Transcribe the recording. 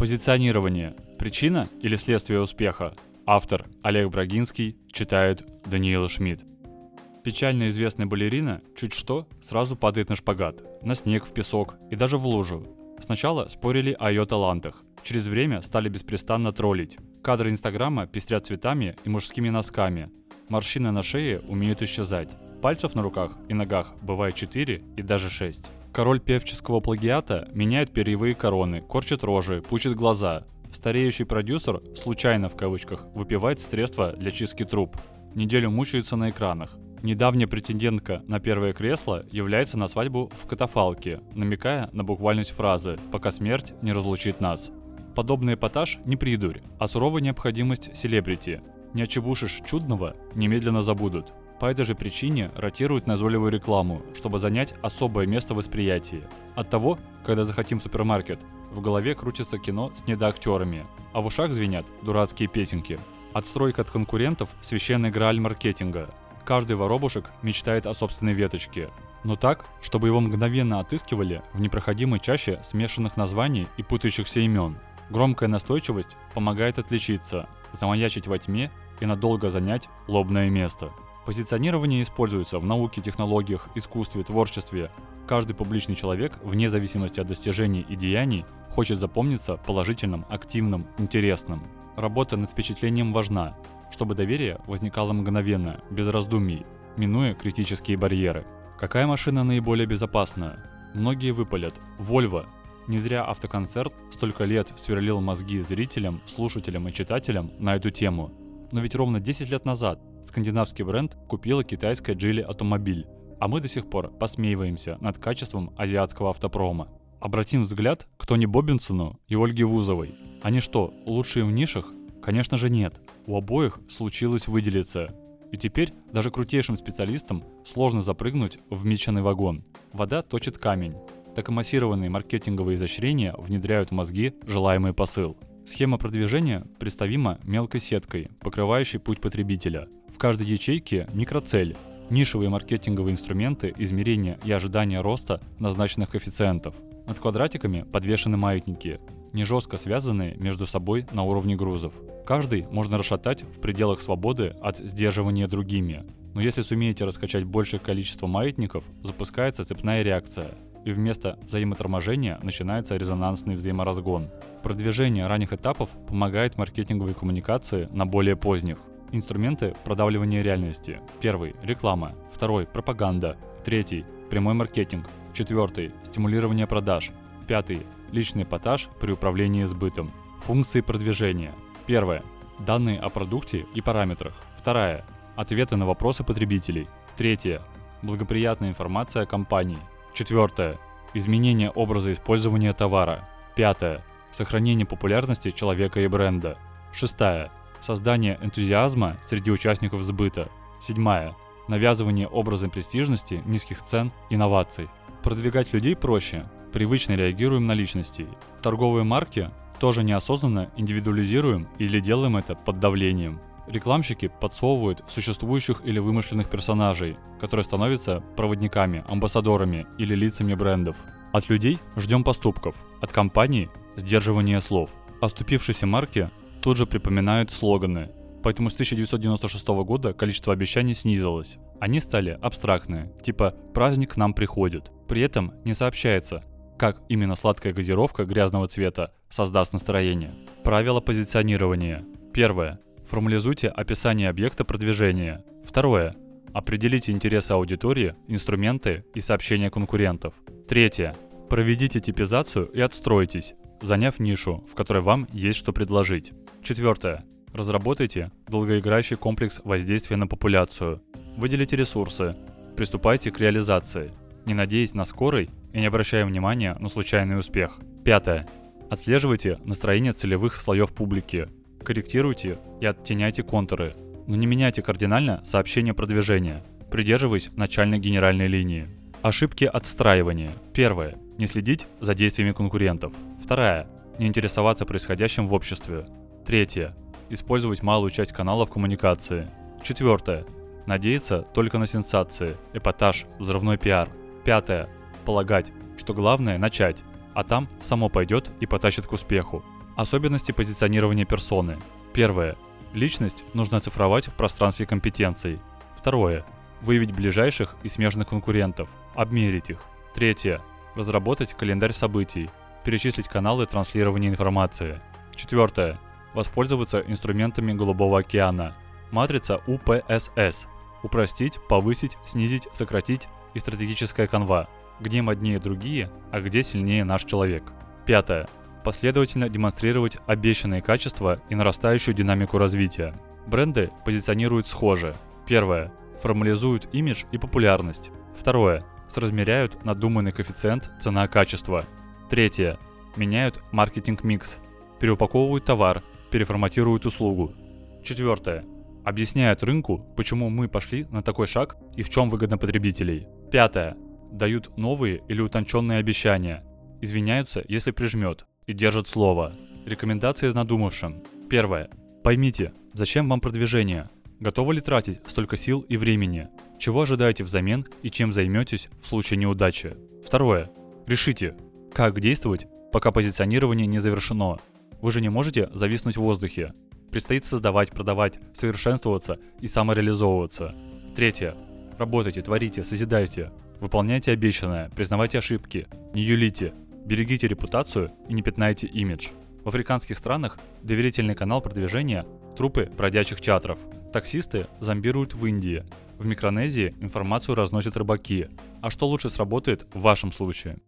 Позиционирование. Причина или следствие успеха? Автор Олег Брагинский читает Даниила Шмидт. Печально известная балерина чуть что сразу падает на шпагат, на снег, в песок и даже в лужу. Сначала спорили о ее талантах, через время стали беспрестанно троллить. Кадры Инстаграма пестрят цветами и мужскими носками. Морщины на шее умеют исчезать. Пальцев на руках и ногах бывает 4 и даже 6. Король певческого плагиата меняет перьевые короны, корчит рожи, пучит глаза. Стареющий продюсер, случайно в кавычках, выпивает средства для чистки труб. Неделю мучается на экранах. Недавняя претендентка на первое кресло является на свадьбу в катафалке, намекая на буквальность фразы «пока смерть не разлучит нас». Подобный эпатаж не придурь, а суровая необходимость селебрити. Не очебушишь чудного, немедленно забудут. По этой же причине ротируют назойливую рекламу, чтобы занять особое место в восприятии. От того, когда захотим супермаркет, в голове крутится кино с недоактерами, а в ушах звенят дурацкие песенки. Отстройка от конкурентов – священный грааль маркетинга. Каждый воробушек мечтает о собственной веточке. Но так, чтобы его мгновенно отыскивали в непроходимой чаще смешанных названий и путающихся имен. Громкая настойчивость помогает отличиться, замаячить во тьме и надолго занять лобное место. Позиционирование используется в науке, технологиях, искусстве, творчестве. Каждый публичный человек, вне зависимости от достижений и деяний, хочет запомниться положительным, активным, интересным. Работа над впечатлением важна, чтобы доверие возникало мгновенно, без раздумий, минуя критические барьеры. Какая машина наиболее безопасная? Многие выпалят. Volvo. Не зря автоконцерт столько лет сверлил мозги зрителям, слушателям и читателям на эту тему. Но ведь ровно 10 лет назад скандинавский бренд купила китайская Geely автомобиль, а мы до сих пор посмеиваемся над качеством азиатского автопрома. Обратим взгляд к Тони Бобинсону и Ольге Вузовой. Они что, лучшие в нишах? Конечно же нет. У обоих случилось выделиться. И теперь даже крутейшим специалистам сложно запрыгнуть в меченый вагон. Вода точит камень. Так и массированные маркетинговые изощрения внедряют в мозги желаемый посыл. Схема продвижения представима мелкой сеткой, покрывающей путь потребителя – каждой ячейке микроцель, нишевые маркетинговые инструменты измерения и ожидания роста назначенных коэффициентов. Над квадратиками подвешены маятники, не жестко связанные между собой на уровне грузов. Каждый можно расшатать в пределах свободы от сдерживания другими. Но если сумеете раскачать большее количество маятников, запускается цепная реакция, и вместо взаимоторможения начинается резонансный взаиморазгон. Продвижение ранних этапов помогает маркетинговой коммуникации на более поздних. Инструменты продавливания реальности. Первый – реклама. Второй – пропаганда. Третий – прямой маркетинг. Четвертый – стимулирование продаж. Пятый – личный эпатаж при управлении сбытом. Функции продвижения. Первое – данные о продукте и параметрах. Вторая – ответы на вопросы потребителей. Третье – благоприятная информация о компании. Четвертое – изменение образа использования товара. Пятое – сохранение популярности человека и бренда. Шестая Создание энтузиазма среди участников сбыта. Седьмая. Навязывание образа престижности, низких цен, инноваций. Продвигать людей проще. Привычно реагируем на личностей. Торговые марки тоже неосознанно индивидуализируем или делаем это под давлением. Рекламщики подсовывают существующих или вымышленных персонажей, которые становятся проводниками, амбассадорами или лицами брендов. От людей ждем поступков, от компаний – сдерживания слов. Оступившиеся марки тут же припоминают слоганы, поэтому с 1996 года количество обещаний снизилось. Они стали абстрактные, типа «праздник к нам приходит». При этом не сообщается, как именно сладкая газировка грязного цвета создаст настроение. Правила позиционирования. Первое. Формализуйте описание объекта продвижения. Второе. Определите интересы аудитории, инструменты и сообщения конкурентов. Третье. Проведите типизацию и отстройтесь, заняв нишу, в которой вам есть что предложить. Четвертое. Разработайте долгоиграющий комплекс воздействия на популяцию. Выделите ресурсы. Приступайте к реализации. Не надеясь на скорый и не обращая внимания на случайный успех. Пятое. Отслеживайте настроение целевых слоев публики. Корректируйте и оттеняйте контуры. Но не меняйте кардинально сообщение продвижения, придерживаясь начальной генеральной линии. Ошибки отстраивания. Первое. Не следить за действиями конкурентов. Вторая. Не интересоваться происходящим в обществе. Третье. Использовать малую часть каналов коммуникации. Четвертое. Надеяться только на сенсации, эпатаж, взрывной пиар. Пятое. Полагать, что главное начать, а там само пойдет и потащит к успеху. Особенности позиционирования персоны. Первое. Личность нужно оцифровать в пространстве компетенций. Второе. Выявить ближайших и смежных конкурентов, обмерить их. Третье. Разработать календарь событий, перечислить каналы транслирования информации. Четвертое. Воспользоваться инструментами Голубого океана. Матрица УПСС. Упростить, повысить, снизить, сократить и стратегическая канва. Где моднее другие, а где сильнее наш человек. Пятое. Последовательно демонстрировать обещанные качества и нарастающую динамику развития. Бренды позиционируют схоже. Первое. Формализуют имидж и популярность. Второе. Соразмеряют надуманный коэффициент цена-качество. Третье. Меняют маркетинг-микс. Переупаковывают товар, переформатируют услугу. Четвертое. Объясняют рынку, почему мы пошли на такой шаг и в чем выгодно потребителей. Пятое. Дают новые или утонченные обещания. Извиняются, если прижмет, и держат слово. Рекомендации из надумавшим. Первое. Поймите, зачем вам продвижение? Готовы ли тратить столько сил и времени? Чего ожидаете взамен и чем займетесь в случае неудачи? Второе. Решите, как действовать, пока позиционирование не завершено. Вы же не можете зависнуть в воздухе. Предстоит создавать, продавать, совершенствоваться и самореализовываться. Третье. Работайте, творите, созидайте. Выполняйте обещанное, признавайте ошибки, не юлите, берегите репутацию и не пятнайте имидж. В африканских странах доверительный канал продвижения – трупы бродячих чатров. Таксисты зомбируют в Индии. В Микронезии информацию разносят рыбаки. А что лучше сработает в вашем случае?